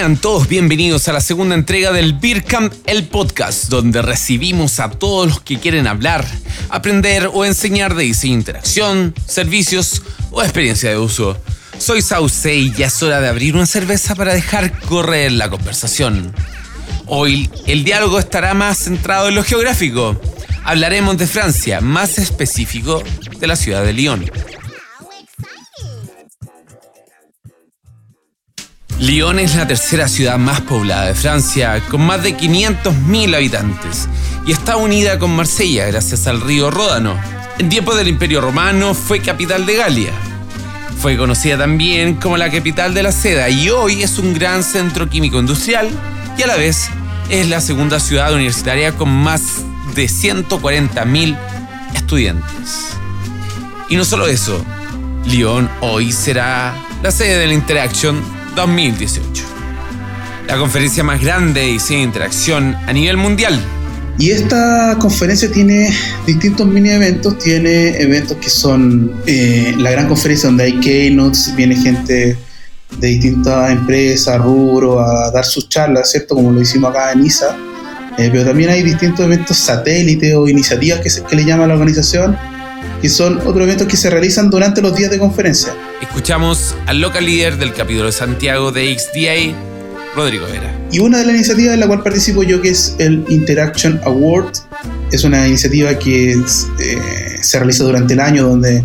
Sean todos bienvenidos a la segunda entrega del Beer Camp, el podcast, donde recibimos a todos los que quieren hablar, aprender o enseñar de diseño interacción, servicios o experiencia de uso. Soy Sauce y ya es hora de abrir una cerveza para dejar correr la conversación. Hoy el diálogo estará más centrado en lo geográfico. Hablaremos de Francia, más específico de la ciudad de Lyon. Lyon es la tercera ciudad más poblada de Francia, con más de 500.000 habitantes, y está unida con Marsella gracias al río Ródano. En tiempos del Imperio Romano fue capital de Galia. Fue conocida también como la capital de la seda y hoy es un gran centro químico industrial y a la vez es la segunda ciudad universitaria con más de 140.000 estudiantes. Y no solo eso, Lyon hoy será la sede de la Interaction 2018. La conferencia más grande de diseño e interacción a nivel mundial. Y esta conferencia tiene distintos mini eventos, tiene eventos que son eh, la gran conferencia donde hay keynotes, viene gente de distintas empresas, rubro, a dar sus charlas, ¿cierto? Como lo hicimos acá en ISA. Eh, pero también hay distintos eventos satélites o iniciativas que, se, que le llama la organización, que son otros eventos que se realizan durante los días de conferencia. Escuchamos al local líder del capítulo de Santiago de XDA, Rodrigo Vera. Y una de las iniciativas en la cual participo yo, que es el Interaction Award, es una iniciativa que eh, se realiza durante el año donde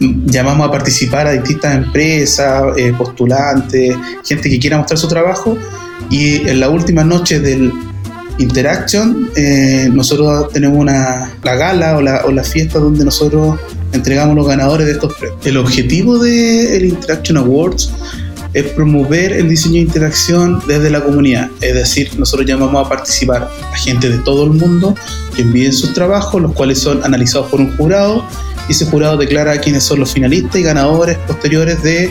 llamamos a participar a distintas empresas, eh, postulantes, gente que quiera mostrar su trabajo. Y en la última noche del Interaction, eh, nosotros tenemos una, la gala o la, o fiesta donde nosotros entregamos los ganadores de estos premios. El objetivo del Interaction Awards es promover el diseño de interacción desde la comunidad. Es decir, nosotros llamamos a participar a gente de todo el mundo que envíen sus trabajos, los cuales son analizados por un jurado, y ese jurado declara quiénes son los finalistas y ganadores posteriores de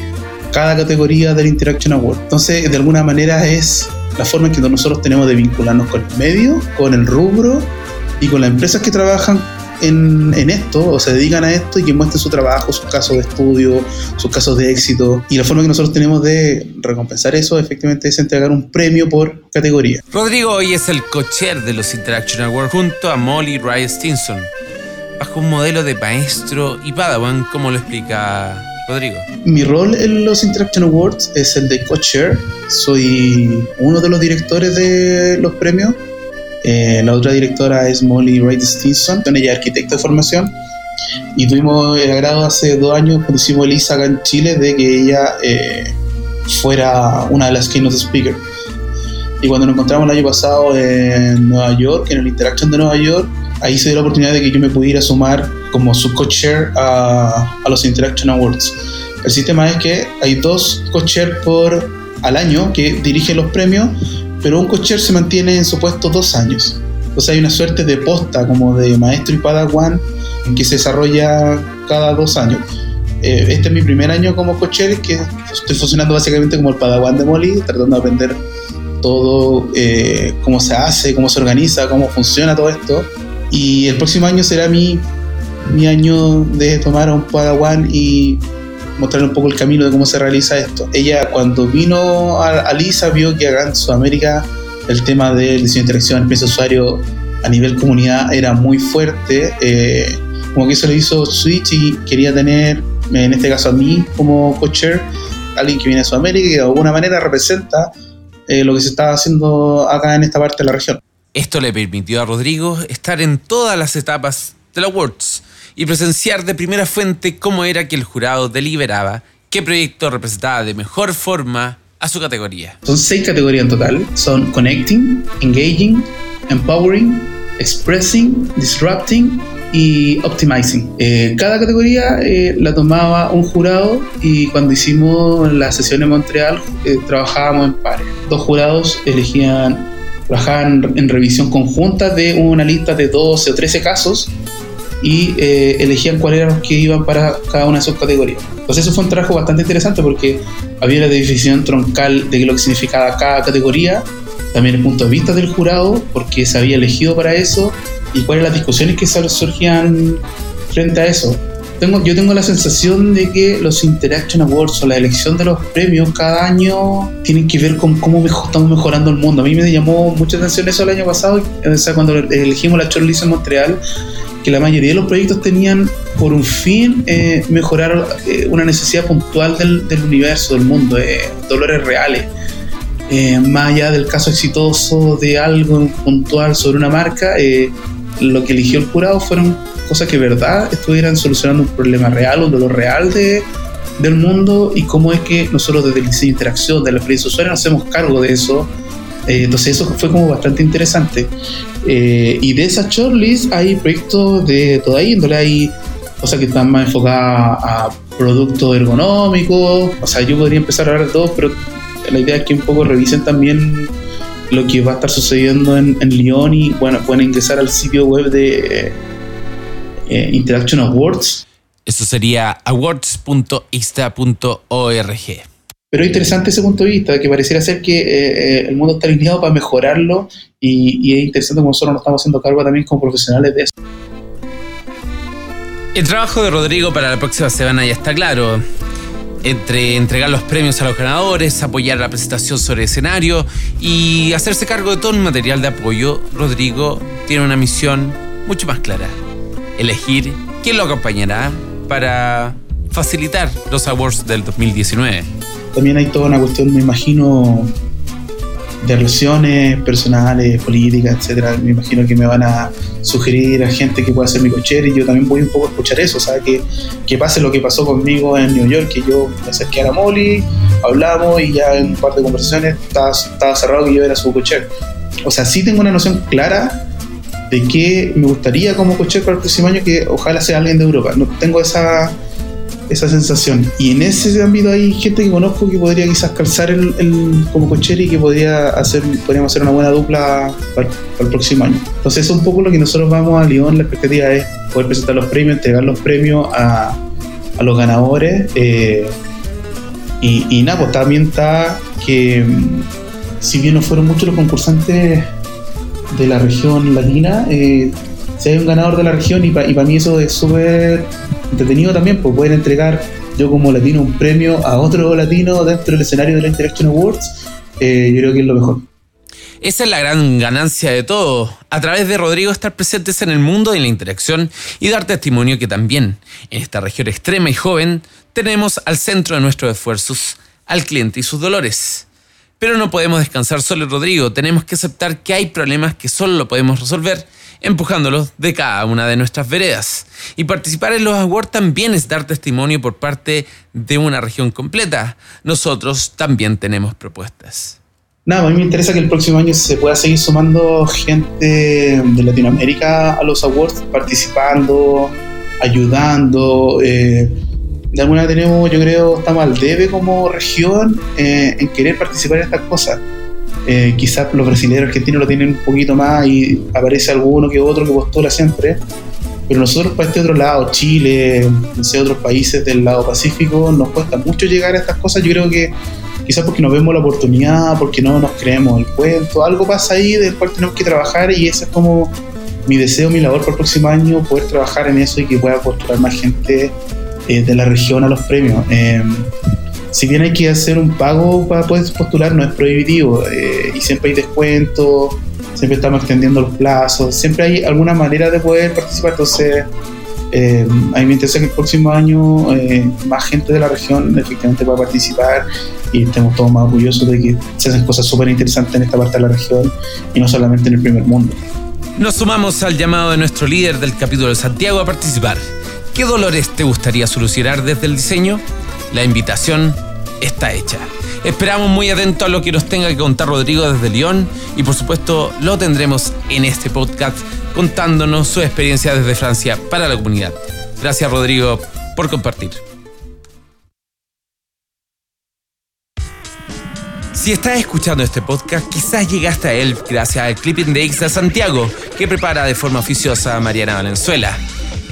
cada categoría del Interaction Award. Entonces, de alguna manera es la forma en que nosotros tenemos de vincularnos con el medio, con el rubro y con las empresas que trabajan en, esto o se dedican a esto y que muestren su trabajo, sus casos de estudio, sus casos de éxito. Y la forma que nosotros tenemos de recompensar eso efectivamente es entregar un premio por categoría. Rodrigo hoy es el cocher de los Interaction Awards junto a Molly Ray Stinson, bajo un modelo de maestro y padawan, como lo explica Rodrigo. Mi rol en los Interaction Awards es el de co-chair. Soy uno de los directores de los premios. Eh, la otra directora es Molly Wright Stinson, ella es arquitecta de formación. Y tuvimos el agrado hace dos años cuando hicimos el ISAC en Chile de que ella eh, fuera una de las keynote speakers. Y cuando nos encontramos el año pasado en Nueva York, en el Interaction de Nueva York, ahí se dio la oportunidad de que yo me pudiera sumar como su co-chair a, a, los Interaction Awards. El sistema es que hay dos co-chair por al año que dirigen los premios, pero un co-chair se mantiene en su puesto dos años. Entonces hay una suerte de posta como de maestro y padawan que se desarrolla cada dos años. Eh, este es mi primer año como co-chair, que estoy funcionando básicamente como el padawan de Molly, tratando de aprender todo, eh, cómo se hace, cómo se organiza, cómo funciona todo esto. Y el próximo año será mi, mi año de tomar a un Padawan y mostrarle un poco el camino de cómo se realiza esto. Ella cuando vino a, Lisa vio que acá en Sudamérica el tema del diseño de interacción, experiencia usuario a nivel comunidad era muy fuerte. Eh, como que eso le hizo switch y quería tener, en este caso a mí como coacher, alguien que viene de Sudamérica y de alguna manera representa eh, lo que se está haciendo acá en esta parte de la región. Esto le permitió a Rodrigo estar en todas las etapas de la Awards y presenciar de primera fuente cómo era que el jurado deliberaba qué proyecto representaba de mejor forma a su categoría. Son seis categorías en total. Son Connecting, Engaging, Empowering, Expressing, Disrupting y Optimizing. Eh, cada categoría eh, la tomaba un jurado y cuando hicimos la sesión en Montreal eh, trabajábamos en pares. Dos jurados elegían trabajaban en revisión conjunta de una lista de 12 o 13 casos y eh, elegían cuáles eran los que iban para cada una de sus categorías. Entonces eso fue un trabajo bastante interesante porque había la definición troncal de lo que significaba cada categoría, también el punto de vista del jurado, porque se había elegido para eso, y cuáles las discusiones que surgían frente a eso. tengo, yo tengo la sensación de que los Interaction Awards o la elección de los premios cada año tienen que ver con cómo estamos mejorando el mundo. A mí me llamó mucha atención eso el año pasado, o sea, cuando elegimos la Shortlist en Montreal, que la mayoría de los proyectos tenían por un fin eh, mejorar eh, una necesidad puntual del, universo, del mundo, eh, dolores reales. más allá del caso exitoso de algo puntual sobre una marca, lo que eligió el jurado fueron cosas que verdad estuvieran solucionando un problema real, un dolor real de, del mundo y cómo es que nosotros desde el diseño de interacción, de la experiencia usuaria, nos hacemos cargo de eso. Eh, entonces eso fue como bastante interesante. Eh, y de esa shortlist hay proyectos de toda índole, hay cosas que están más enfocadas a productos ergonómicos, o sea, yo podría empezar a hablar de todo, pero la idea es que un poco revisen también lo que va a estar sucediendo en, en Lyon y bueno, pueden ingresar al sitio web de eh, Interaction Awards. Eso sería awards.ista.org. Pero es interesante ese punto de vista, que pareciera ser que eh, eh, el mundo está alineado para mejorarlo y, es interesante como nosotros nos estamos haciendo cargo también como profesionales de eso. El trabajo de Rodrigo para la próxima semana ya está claro entre entregar los premios a los ganadores, apoyar la presentación sobre escenario y hacerse cargo de todo el material de apoyo, Rodrigo tiene una misión mucho más clara. Elegir quién lo acompañará para facilitar los awards del 2019. También hay toda una cuestión, me imagino, de relaciones personales, políticas, etcétera. Me imagino que me van a sugerir a gente que pueda ser mi cochero y yo también voy un poco a escuchar eso, ¿sabes? Que, que pase lo que pasó conmigo en New York, que yo me acerqué a la Molly, hablamos y ya en un par de conversaciones estaba, estaba cerrado que yo era su cocher. O sea, sí tengo una noción clara de que me gustaría como cocher para el próximo año que ojalá sea alguien de Europa. No tengo esa esa sensación. Y en ese ámbito hay gente que conozco que podría quizás calzar el, como cochero y que podría hacer, podríamos hacer una buena dupla para, el próximo año. Entonces eso es un poco lo que nosotros vamos a Lyon, la expectativa es poder presentar los premios, entregar los premios a, a los ganadores. Eh, y, y, nada, pues también está que si bien no fueron muchos los concursantes de la región latina, eh, si hay un ganador de la región y para mí eso es súper entretenido también, pues pueden entregar yo como latino un premio a otro latino dentro del escenario de la Interaction Awards, eh, yo creo que es lo mejor. Esa es la gran ganancia de todo. A través de Rodrigo estar presentes en el mundo de la interacción y dar testimonio que también en esta región extrema y joven tenemos al centro de nuestros esfuerzos al cliente y sus dolores. Pero no podemos descansar solo Rodrigo, tenemos que aceptar que hay problemas que solo lo podemos resolver empujándolos de cada una de nuestras veredas. Y participar en los awards también es dar testimonio por parte de una región completa. Nosotros también tenemos propuestas. Nada, a mí me interesa que el próximo año se pueda seguir sumando gente de Latinoamérica a los awards, participando, ayudando. Eh, de alguna tenemos, yo creo, estamos al debe como región eh, en querer participar en estas cosas. Eh, quizás los brasileños argentinos lo tienen un poquito más y aparece alguno que otro que postula siempre. Pero nosotros para este otro lado, Chile, no sé, otros países del lado Pacífico, nos cuesta mucho llegar a estas cosas. Yo creo que quizás porque no vemos la oportunidad, porque no nos creemos el cuento, algo pasa ahí del cual tenemos que trabajar y ese es como mi deseo, mi labor para el próximo año, poder trabajar en eso y que pueda postular más gente eh, de la región a los premios. Eh, si bien hay que hacer un pago para poder postular, no es prohibitivo eh, y siempre hay descuentos, siempre estamos extendiendo los plazos, siempre hay alguna manera de poder participar. Entonces, eh, a mí me interesa que el próximo año eh, más gente de la región efectivamente va participar y estemos todos más orgullosos de que se hacen cosas súper interesantes en esta parte de la región y no solamente en el primer mundo. Nos sumamos al llamado de nuestro líder del capítulo de Santiago a participar. ¿Qué dolores te gustaría solucionar desde el diseño? La invitación está hecha. Esperamos muy atentos a lo que nos tenga que contar Rodrigo desde Lyon y por supuesto lo tendremos en este podcast contándonos su experiencia desde Francia para la comunidad. Gracias Rodrigo por compartir. Si estás escuchando este podcast, quizás llegaste a él gracias al Clipping de de Santiago, que prepara de forma oficiosa Mariana Valenzuela.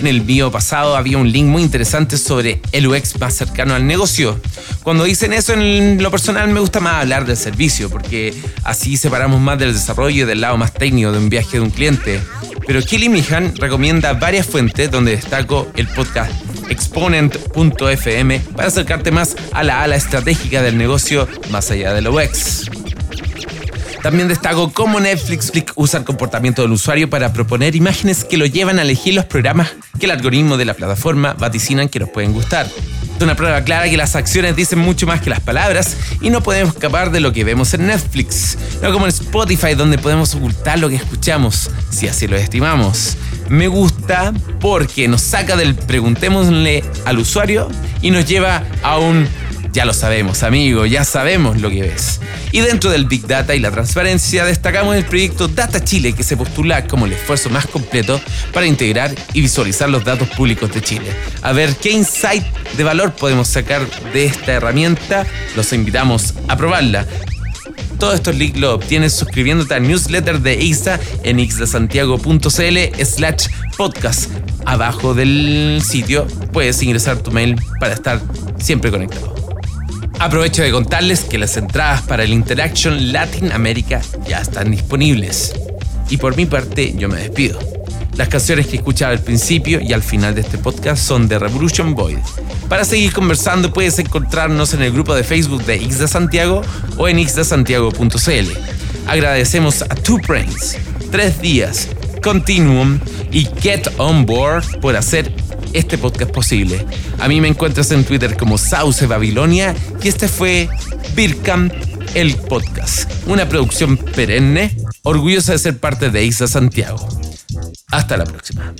En el bio pasado había un link muy interesante sobre el UX más cercano al negocio. Cuando dicen eso, en lo personal me gusta más hablar del servicio, porque así separamos más del desarrollo y del lado más técnico de un viaje de un cliente. Pero Kelly Mihan recomienda varias fuentes donde destaco el podcast exponent.fm para acercarte más a la ala estratégica del negocio más allá de lo UX. También destaco cómo Netflix usa el comportamiento del usuario para proponer imágenes que lo llevan a elegir los programas que el algoritmo de la plataforma vaticinan que nos pueden gustar. Es una prueba clara que las acciones dicen mucho más que las palabras y no podemos escapar de lo que vemos en Netflix, no como en Spotify donde podemos ocultar lo que escuchamos, si así lo estimamos. Me gusta porque nos saca del preguntémosle al usuario y nos lleva a un ya lo sabemos, amigo, ya sabemos lo que ves. Y dentro del Big Data y la transparencia destacamos el proyecto Data Chile que se postula como el esfuerzo más completo para integrar y visualizar los datos públicos de Chile. A ver qué insight de valor podemos sacar de esta herramienta, los invitamos a probarla. Todos estos links lo obtienes suscribiéndote al newsletter de IXA en ixdasantiago.cl slash podcast. Abajo del sitio puedes ingresar tu mail para estar siempre conectado. Aprovecho de contarles que las entradas para el Interaction Latin America ya están disponibles. Y por mi parte, yo me despido. Las canciones que escuchaba al principio y al final de este podcast son de Revolution Void. Para seguir conversando puedes encontrarnos en el grupo de Facebook de Ixda Santiago o en ixdasantiago.cl. Agradecemos a Two Brains, Tres Días, Continuum y Get On Board por hacer este podcast posible. A mí me encuentras en Twitter como Sauce Babilonia y este fue Birkam el podcast, una producción perenne, orgullosa de ser parte de Isa Santiago. Hasta la próxima.